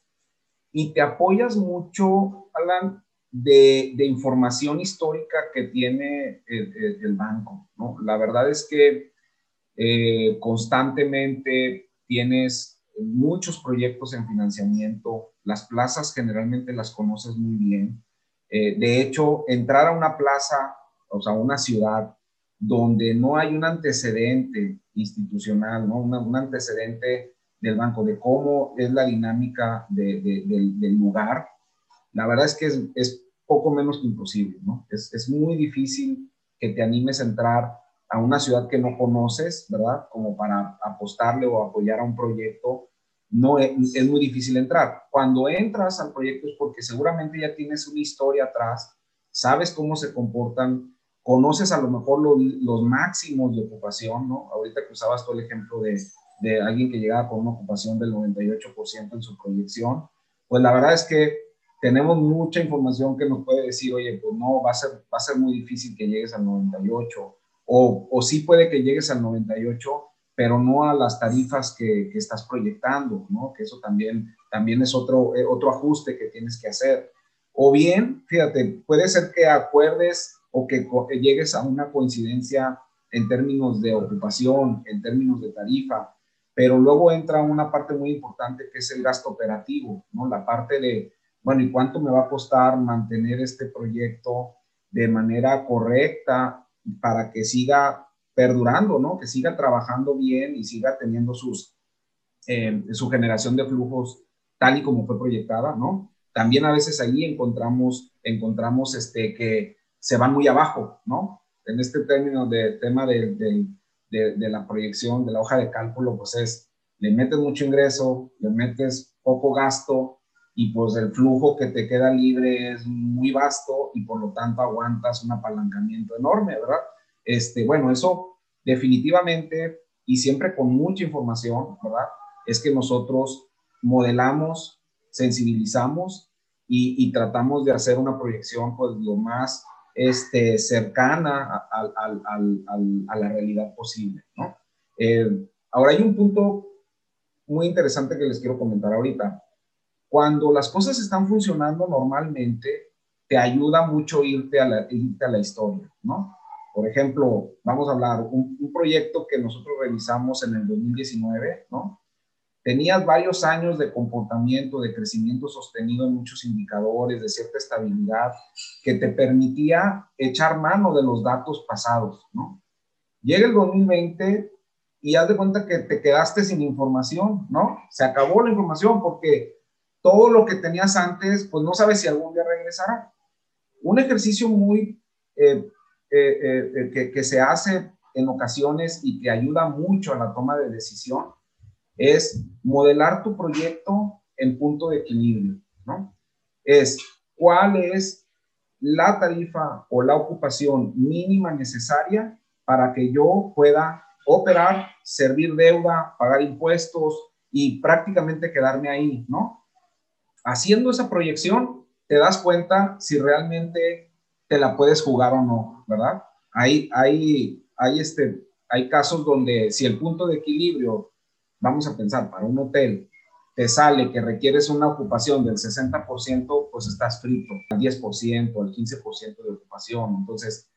y te apoyas mucho, Alan, de, información histórica que tiene el, banco. La verdad es que eh, constantemente tienes muchos proyectos en financiamiento, las plazas generalmente las conoces muy bien. Eh, de hecho, entrar a una plaza, o sea, una ciudad, donde no hay un antecedente institucional, ¿no? un antecedente del banco, de cómo es la dinámica del lugar, la verdad es que es, poco menos que imposible, ¿no? Es, es, muy difícil que te animes a entrar a una ciudad que no conoces, ¿verdad? Como para apostarle o apoyar a un proyecto, no es, es muy difícil entrar. Cuando entras al proyecto es porque seguramente ya tienes una historia atrás, sabes cómo se comportan conoces a lo mejor los máximos de ocupación, ¿no? Ahorita que usabas todo el ejemplo de, de alguien que llegaba con una ocupación del 98% en su proyección, pues la verdad es que tenemos mucha información que nos puede decir, oye, pues no, va a ser, va a ser muy difícil que llegues al 98, o, o sí puede que llegues al 98, pero no a las tarifas que, que estás proyectando, ¿no? Que eso también, también es otro, eh, otro ajuste que tienes que hacer. O bien, fíjate, puede ser que acuerdes o que llegues a una coincidencia en términos de ocupación, en términos de tarifa, pero luego entra una parte muy importante que es el gasto operativo, ¿no? La parte de, bueno, ¿y cuánto me va a costar mantener este proyecto de manera correcta para que siga perdurando, ¿no? Que siga trabajando bien y siga teniendo sus, eh, su generación de flujos tal y como fue proyectada, ¿no? También a veces ahí encontramos, encontramos este, que se van muy abajo, ¿no? En este término de tema de, de, la proyección de la hoja de cálculo, pues es, le metes mucho ingreso, le metes poco gasto y pues el flujo que te queda libre es muy vasto y por lo tanto aguantas un apalancamiento enorme, ¿verdad? Este, bueno, eso definitivamente y siempre con mucha información, ¿verdad? Es que nosotros modelamos, sensibilizamos y, tratamos de hacer una proyección pues lo más este, cercana a, la realidad posible. ¿no? Eh, ahora hay un punto muy interesante que les quiero comentar ahorita. Cuando las cosas están funcionando normalmente, te ayuda mucho irte a la, irte a la historia, ¿no? Por ejemplo, vamos a hablar, un, un proyecto que nosotros realizamos en el 2019, ¿no? tenías varios años de comportamiento, de crecimiento sostenido en muchos indicadores, de cierta estabilidad, que te permitía echar mano de los datos pasados, ¿no? Llega el 2020 y haz de cuenta que te quedaste sin información, ¿no? Se acabó la información porque todo lo que tenías antes, pues no sabes si algún día regresará. Un ejercicio muy eh, eh, eh, que, que se hace en ocasiones y que ayuda mucho a la toma de decisión es modelar tu proyecto en punto de equilibrio, ¿no? Es cuál es la tarifa o la ocupación mínima necesaria para que yo pueda operar, servir deuda, pagar impuestos y prácticamente quedarme ahí, ¿no? Haciendo esa proyección, te das cuenta si realmente te la puedes jugar o no, ¿verdad? Hay, hay, hay, este, hay casos donde si el punto de equilibrio vamos a pensar, para un hotel te sale que requieres una ocupación del 60%, pues estás frito, al 10%, al 15% de ocupación. Entonces,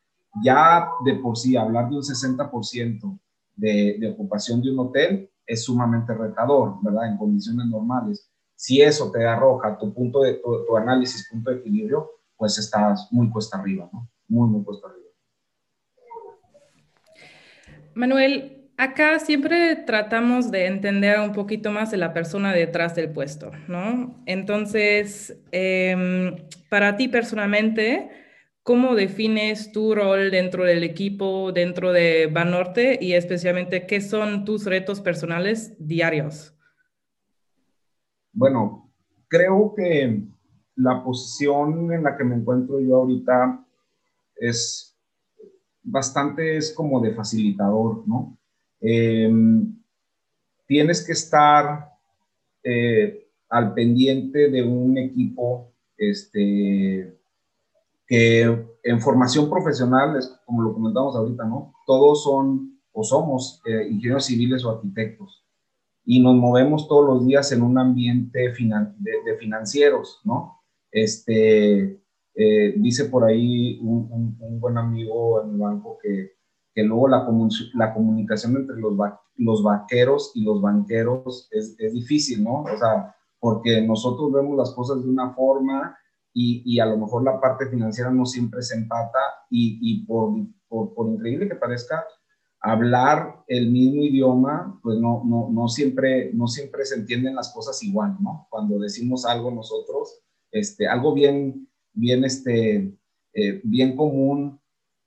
ya de por sí hablar de un 60% de, de ocupación de un hotel es sumamente retador, ¿verdad? En condiciones normales. Si eso te arroja tu punto de tu, análisis, punto de equilibrio, pues estás muy cuesta arriba, ¿no? Muy, muy cuesta arriba. Manuel, acá siempre tratamos de entender un poquito más de la persona detrás del puesto, ¿no? Entonces, em, para ti personalmente, ¿cómo defines tu rol dentro del equipo, dentro de Banorte y especialmente qué son tus retos personales diarios? Bueno, creo que la posición en la que me encuentro yo ahorita es bastante, es como de facilitador, ¿no? Em, tienes que estar eh, al pendiente de un equipo este, que en formación profesional, como lo comentamos ahorita, ¿no? Todos son o somos eh, ingenieros civiles o arquitectos y nos movemos todos los días en un ambiente de, financieros, ¿no? Este, eh, dice por ahí un, buen amigo en el banco que, que luego la, la, comunicación entre los, los vaqueros y los banqueros es, es difícil, ¿no? O sea, porque nosotros vemos las cosas de una forma y, a lo mejor la parte financiera no siempre se empata y, por, por, increíble que parezca, hablar el mismo idioma, pues no, no, no, siempre, no siempre se entienden las cosas igual, ¿no? Cuando decimos algo nosotros, este, algo bien, bien, este, eh, bien común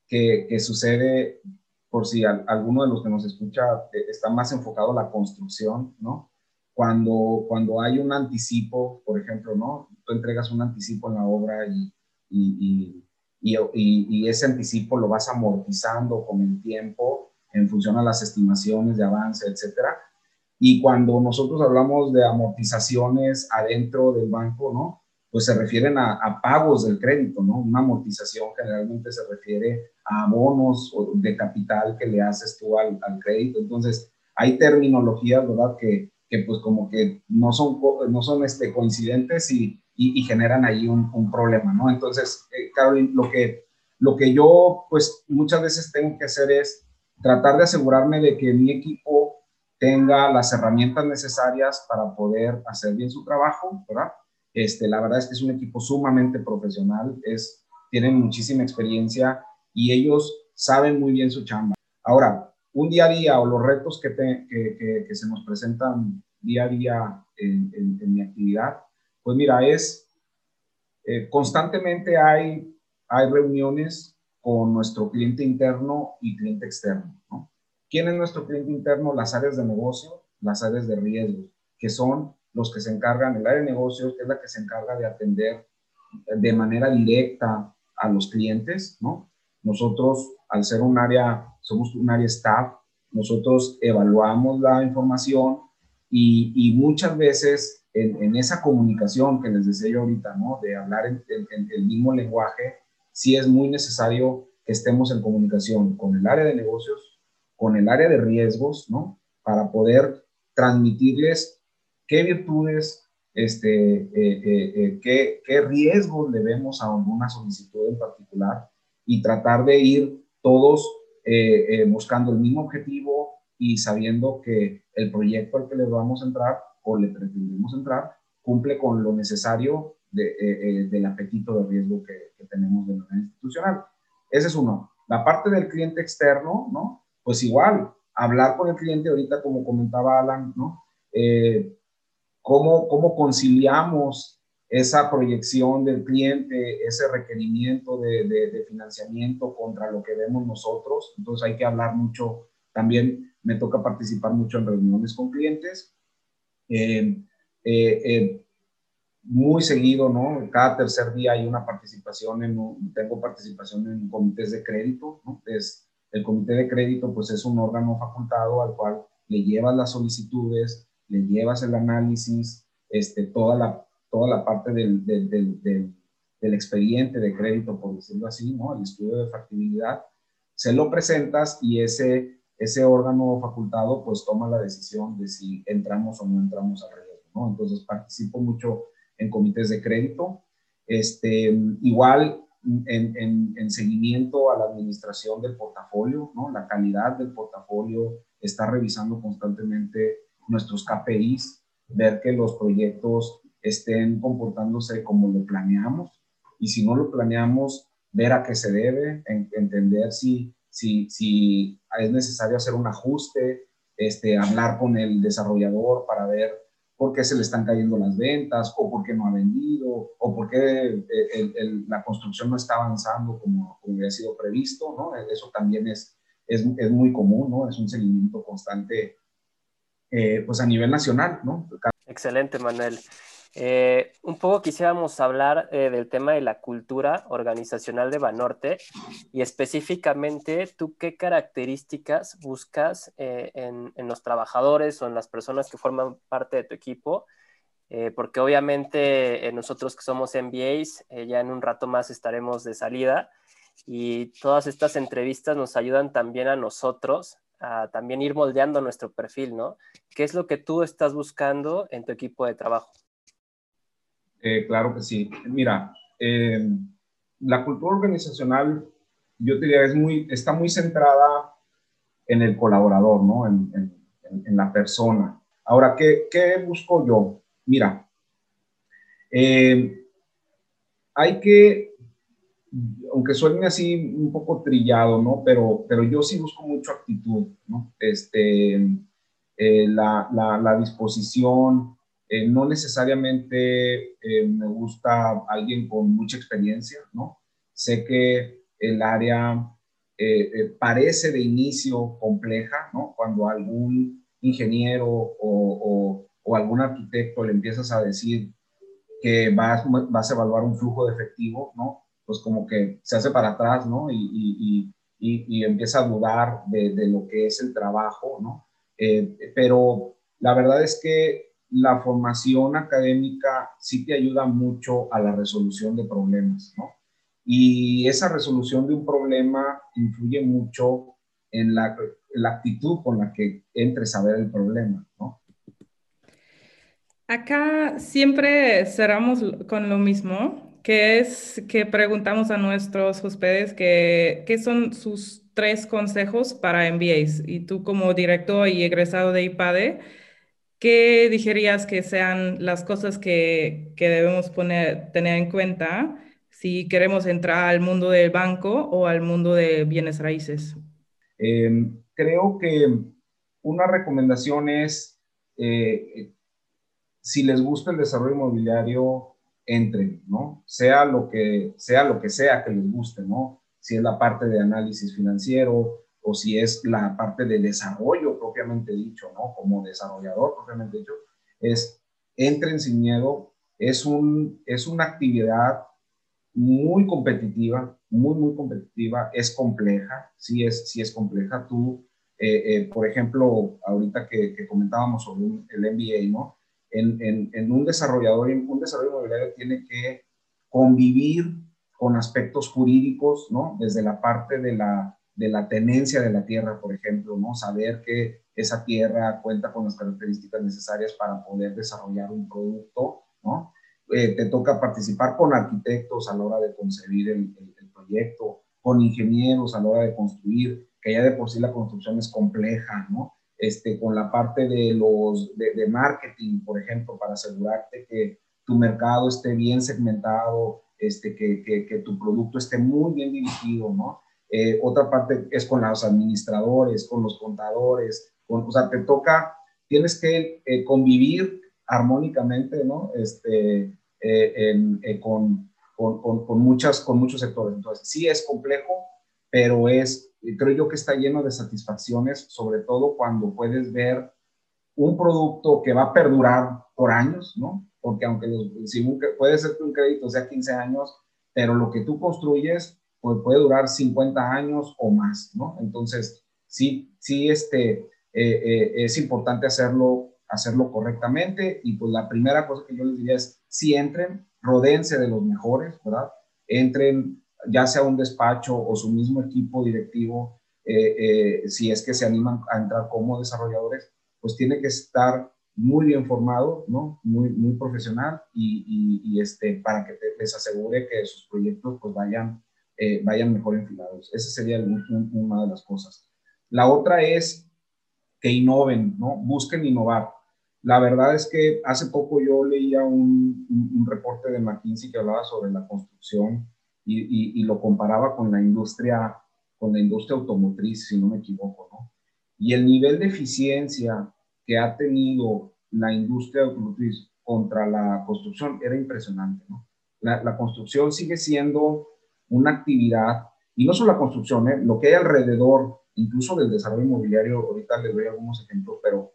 que, que, sucede, por si alguno de los que nos escucha eh, está más enfocado a la construcción, ¿no? Cuando, cuando hay un anticipo, por ejemplo, ¿no? tú entregas un anticipo en la obra y, y, y, ese anticipo lo vas amortizando con el tiempo en función a las estimaciones de avance, etcétera. Y cuando nosotros hablamos de amortizaciones adentro del banco, ¿no? Pues se refieren a, pagos del crédito, ¿no? Una amortización generalmente se refiere a abonos de capital que le haces tú al, al crédito. Entonces, hay terminologías, ¿verdad? Que, que pues como que no son, no son este, coincidentes y, y, generan ahí un, un, problema, ¿no? Entonces, eh, Caroline, lo que, lo que yo pues muchas veces tengo que hacer es tratar de asegurarme de que mi equipo tenga las herramientas necesarias para poder hacer bien su trabajo, ¿verdad? Este, la verdad es que es un equipo sumamente profesional, es, tienen muchísima experiencia y ellos saben muy bien su chamba. Ahora, un día a día o los retos que, se nos presentan día a día en, en mi actividad, pues mira, es eh, constantemente hay, hay reuniones con nuestro cliente interno y cliente externo. ¿no? ¿Quién es nuestro cliente interno? Las áreas de negocio, las áreas de riesgo, que son los que se encargan, el área de negocios es la que se encarga de atender de manera directa a los clientes, ¿no? Nosotros, al ser un área, somos un área staff, nosotros evaluamos la información y, y muchas veces en, esa comunicación que les decía yo ahorita, ¿no? De hablar en, el mismo lenguaje, sí es muy necesario que estemos en comunicación con el área de negocios, con el área de riesgos, ¿no? Para poder transmitirles qué virtudes, este, eh, eh, eh, qué, qué riesgos le vemos a alguna solicitud en particular y tratar de ir todos buscando el mismo objetivo y sabiendo que el proyecto al que les vamos a entrar o le pretendemos entrar, cumple con lo necesario de, eh, eh, del apetito de riesgo que, tenemos de manera institucional. Ese es uno. La parte del cliente externo, ¿no? Pues igual, hablar con el cliente, ahorita como comentaba Alan, ¿no? Eh, ¿cómo, ¿Cómo conciliamos esa proyección del cliente, ese requerimiento de, de, de, financiamiento contra lo que vemos nosotros. Entonces hay que hablar mucho, también me toca participar mucho en reuniones con clientes eh, eh, eh, muy seguido, ¿no? Cada tercer día hay una participación, en, tengo participación en comités de crédito, ¿no? Es, el comité de crédito, pues es un órgano facultado al cual le llevas las solicitudes, le llevas el análisis, este, toda, la, toda la parte del, del, del, del, expediente de crédito, por decirlo así, ¿no? El estudio de factibilidad, se lo presentas y ese ese órgano facultado pues toma la decisión de si entramos o no entramos al riesgo, ¿no? Entonces participo mucho en comités de crédito, este, igual en, en, seguimiento a la administración del portafolio, ¿no? La calidad del portafolio, está revisando constantemente nuestros KPIs, ver que los proyectos estén comportándose como lo planeamos y si no lo planeamos, ver a qué se debe, entender si si, si es necesario hacer un ajuste, este, hablar con el desarrollador para ver por qué se le están cayendo las ventas, o por qué no ha vendido, o por qué eh, la construcción no está avanzando como, había sido previsto, ¿no? Eso también es, es, es muy común, ¿no? Es un seguimiento constante, eh, pues a nivel nacional, ¿no? Excelente, Manuel. Eh, un poco quisiéramos hablar eh, del tema de la cultura organizacional de Banorte y específicamente tú qué características buscas eh, en, los trabajadores o en las personas que forman parte de tu equipo, porque obviamente nosotros que somos MBAs ya en un rato más estaremos de salida y todas estas entrevistas nos ayudan también a nosotros a también ir moldeando nuestro perfil, ¿no? ¿Qué es lo que tú estás buscando en tu equipo de trabajo? Eh, claro que sí. Mira, eh, la cultura organizacional, yo te diría, es muy, está muy centrada en el colaborador, ¿no? En, la persona. Ahora, ¿qué, ¿qué, busco yo? Mira, eh, hay que, aunque suene así un poco trillado, ¿no? Pero, pero yo sí busco mucho actitud, ¿no? Este, la, la disposición, eh, no necesariamente eh, me gusta alguien con mucha experiencia, ¿no? Sé que el área eh, parece de inicio compleja, ¿no? Cuando algún ingeniero o, algún arquitecto le empiezas a decir que vas, vas, a evaluar un flujo de efectivo, ¿no? Pues como que se hace para atrás, ¿no? Y, y, empieza a dudar de, de, lo que es el trabajo, ¿no? pero la verdad es que la formación académica sí te ayuda mucho a la resolución de problemas, ¿no? Y esa resolución de un problema influye mucho en la, actitud con la que entres a ver el problema, ¿no? Acá siempre cerramos con lo mismo, que es que preguntamos a nuestros huéspedes qué son sus tres consejos para MBAs. Y tú como director y egresado de IPADE, ¿qué dijerías que sean las cosas que, debemos poner, tener en cuenta si queremos entrar al mundo del banco o al mundo de bienes raíces? Em, creo que una recomendación es, eh, si les gusta el desarrollo inmobiliario, entren, ¿no? Sea lo que sea, lo que sea que les guste, ¿no? Si es la parte de análisis financiero, o si es la parte de desarrollo propiamente dicho, ¿no? Como desarrollador propiamente dicho, es entren sin miedo, es, un, es una actividad muy competitiva, muy, muy competitiva, es compleja, sí es, sí es compleja. Tú, eh, eh, por ejemplo, ahorita que, comentábamos sobre el MBA, ¿no? En, en, en, un desarrollador, un desarrollo inmobiliario tiene que convivir con aspectos jurídicos, ¿no? Desde la parte de la de la tenencia de la tierra, por ejemplo, ¿no? Saber que esa tierra cuenta con las características necesarias para poder desarrollar un producto, ¿no? Eh, te toca participar con arquitectos a la hora de concebir el, proyecto, con ingenieros a la hora de construir, que ya de por sí la construcción es compleja, ¿no? Este, con la parte de los de, marketing, por ejemplo, para asegurarte que tu mercado esté bien segmentado, este, que, que, que tu producto esté muy bien dirigido, ¿no? Eh, otra parte es con los administradores, con los contadores, con, o sea, te toca, tienes que eh, convivir armónicamente, ¿no? Este, eh, con, con, con, muchas, con muchos sectores. Entonces, sí es complejo, pero es, creo yo que está lleno de satisfacciones, sobre todo cuando puedes ver un producto que va a perdurar por años, ¿no? Porque aunque si puede ser que un crédito sea 15 años, pero lo que tú construyes puede durar 50 años o más, ¿no? Entonces, sí, sí, este, eh, eh, es importante hacerlo, hacerlo correctamente y pues la primera cosa que yo les diría es, si entren, rodense de los mejores, ¿verdad? Entren ya sea un despacho o su mismo equipo directivo, eh, si es que se animan a entrar como desarrolladores, pues tiene que estar muy bien formado, ¿no? Muy, muy profesional y, este, para que les asegure que sus proyectos pues vayan eh, vayan mejor enfilados. Esa sería una de las cosas. La otra es que innoven, ¿no? Busquen innovar. La verdad es que hace poco yo leía un, reporte de McKinsey que hablaba sobre la construcción y, lo comparaba con la industria, con la industria automotriz, si no me equivoco, ¿no? Y el nivel de eficiencia que ha tenido la industria automotriz contra la construcción era impresionante. ¿no? La, construcción sigue siendo una actividad, y no solo la construcción, ¿eh? lo que hay alrededor, incluso del desarrollo inmobiliario, ahorita les doy algunos ejemplos, pero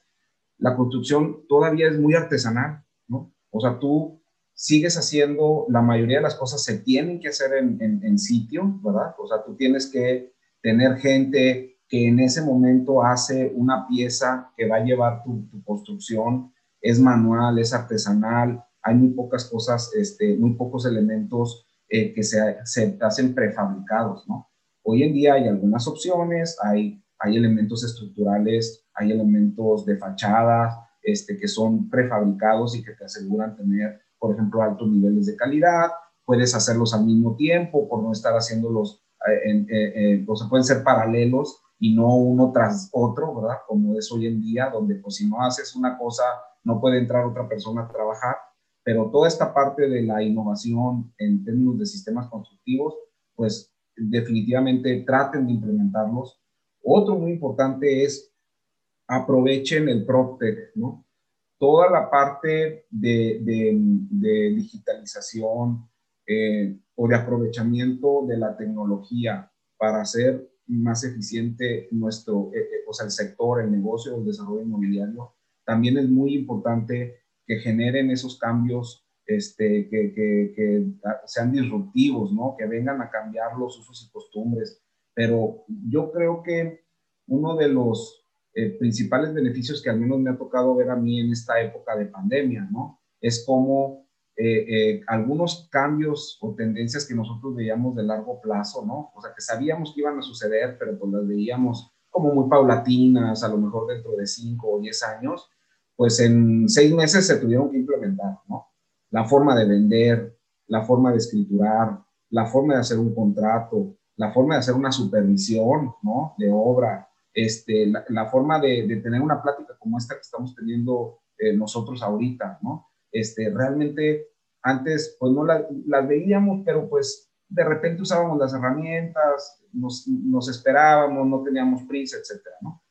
la construcción todavía es muy artesanal, ¿no? O sea, tú sigues haciendo, la mayoría de las cosas se tienen que hacer en, en, sitio, ¿verdad? O sea, tú tienes que tener gente que en ese momento hace una pieza que va a llevar tu, tu construcción, es manual, es artesanal, hay muy pocas cosas, este, muy pocos elementos eh, que se, se, hacen prefabricados, ¿no? Hoy en día hay algunas opciones, hay, elementos estructurales, hay elementos de fachada, este, que son prefabricados y que te aseguran tener, por ejemplo, altos niveles de calidad, puedes hacerlos al mismo tiempo por no estar haciéndolos, eh, en, eh, o sea, pueden ser paralelos y no uno tras otro, ¿verdad? Como es hoy en día, donde pues si no haces una cosa no puede entrar otra persona a trabajar, pero toda esta parte de la innovación en términos de sistemas constructivos, pues definitivamente traten de implementarlos. Otro muy importante es aprovechen el PropTech, ¿no? Toda la parte de, digitalización eh, o de aprovechamiento de la tecnología para hacer más eficiente nuestro, eh, eh, o sea, el sector, el negocio, el desarrollo inmobiliario, también es muy importante que generen esos cambios, este, que, que, sean disruptivos, ¿no? Que vengan a cambiar los usos y costumbres. Pero yo creo que uno de los eh, principales beneficios que al menos me ha tocado ver a mí en esta época de pandemia, ¿no? Es como eh, eh, algunos cambios o tendencias que nosotros veíamos de largo plazo, ¿no? O sea, que sabíamos que iban a suceder, pero pues las veíamos como muy paulatinas, a lo mejor dentro de 5 o 10 años, pues en seis meses se tuvieron que implementar, ¿no? La forma de vender, la forma de escriturar, la forma de hacer un contrato, la forma de hacer una supervisión, ¿no? De obra, este, la, forma de, de, tener una plática como esta que estamos teniendo eh, nosotros ahorita, ¿no? Este, realmente antes, pues no las veíamos, pero pues de repente usábamos las herramientas, nos, nos esperábamos, no teníamos prisa, etcétera, ¿no?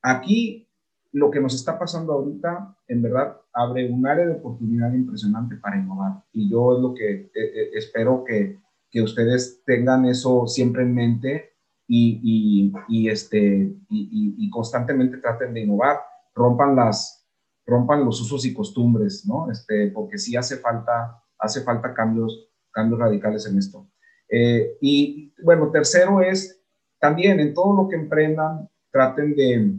Aquí, lo que nos está pasando ahorita, en verdad, abre un área de oportunidad impresionante para innovar. Y yo es lo que eh, espero que, que, ustedes tengan eso siempre en mente y, y, y este, y, y, constantemente traten de innovar, rompan, las, rompan los usos y costumbres, ¿no? Este, porque sí hace falta, hace falta cambios, cambios radicales en esto. Eh, y bueno, tercero es también en todo lo que emprendan, traten de,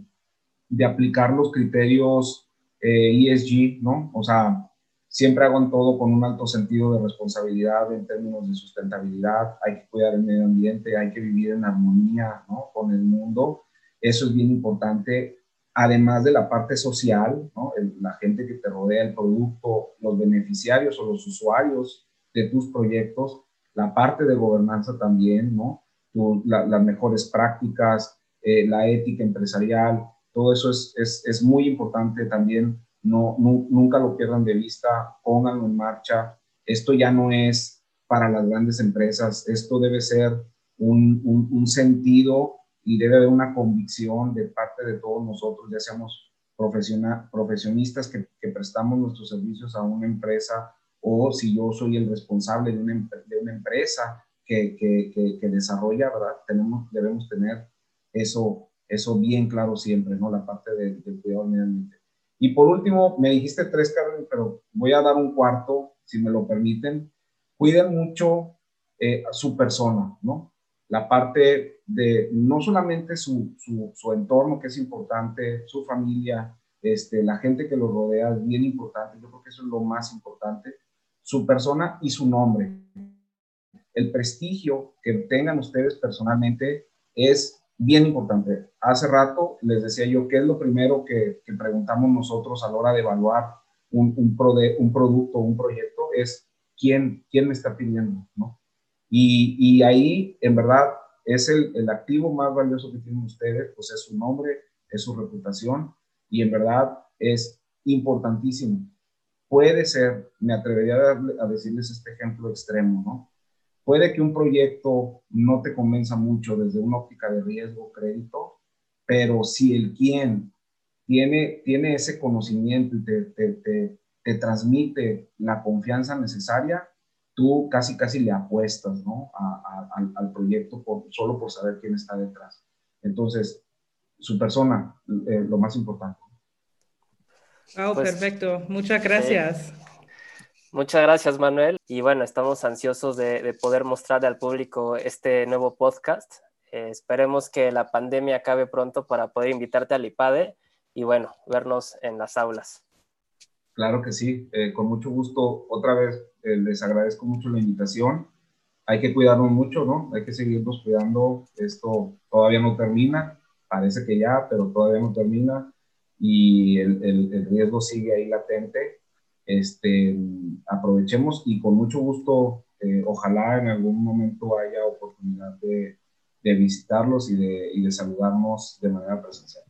de aplicar los criterios eh, ESG, ¿no? O sea, siempre hagan todo con un alto sentido de responsabilidad en términos de sustentabilidad, hay que cuidar el medio ambiente, hay que vivir en armonía, ¿no? Con el mundo, eso es bien importante, además de la parte social, ¿no? la gente que te rodea, el producto, los beneficiarios o los usuarios de tus proyectos, la parte de gobernanza también, ¿no? las mejores prácticas, eh, la ética empresarial, todo eso es, es, es muy importante también. No, nunca lo pierdan de vista, pónganlo en marcha. Esto ya no es para las grandes empresas, esto debe ser un, un, sentido y debe haber una convicción de parte de todos nosotros, ya seamos profesionistas que, que prestamos nuestros servicios a una empresa o si yo soy el responsable de una, de una empresa que, que, que, desarrolla, ¿verdad? Tenemos, debemos tener eso, eso bien claro siempre, ¿no? La parte del de cuidado del medio ambiente. Y por último, me dijiste tres, Carmen, pero voy a dar un cuarto, si me lo permiten. Cuiden mucho eh, su persona, ¿no? La parte de no solamente su, su, su, entorno, que es importante, su familia, este, la gente que lo rodea es bien importante. Yo creo que eso es lo más importante su persona y su nombre. El prestigio que tengan ustedes personalmente es bien importante. Hace rato les decía yo qué es lo primero que, preguntamos nosotros a la hora de evaluar un, un, un producto, un proyecto, es quién, quién me está pidiendo, ¿no? Y, y ahí, en verdad, es el, el, activo más valioso que tienen ustedes, pues es su nombre, es su reputación, y en verdad es importantísimo puede ser, me atrevería a, decirles este ejemplo extremo, ¿no? Puede que un proyecto no te convenza mucho desde una óptica de riesgo, crédito, pero si el quién tiene, tiene ese conocimiento y te, te, te, transmite la confianza necesaria, tú casi, casi le apuestas ¿no? al, proyecto por, solo por saber quién está detrás. Entonces, su persona, eh, lo más importante. Oh, perfecto. Muchas gracias. Muchas gracias, Manuel. Y bueno, estamos ansiosos de, poder mostrarle al público este nuevo podcast. Eh, esperemos que la pandemia acabe pronto para poder invitarte al IPADE y bueno, vernos en las aulas. Claro que sí, eh, con mucho gusto. Otra vez eh, les agradezco mucho la invitación. Hay que cuidarnos mucho, ¿no? Hay que seguirnos cuidando. Esto todavía no termina, parece que ya, pero todavía no termina y el, el riesgo sigue ahí latente este, aprovechemos y con mucho gusto, eh, ojalá en algún momento haya oportunidad de, de visitarlos y de, y de saludarnos de manera presencial.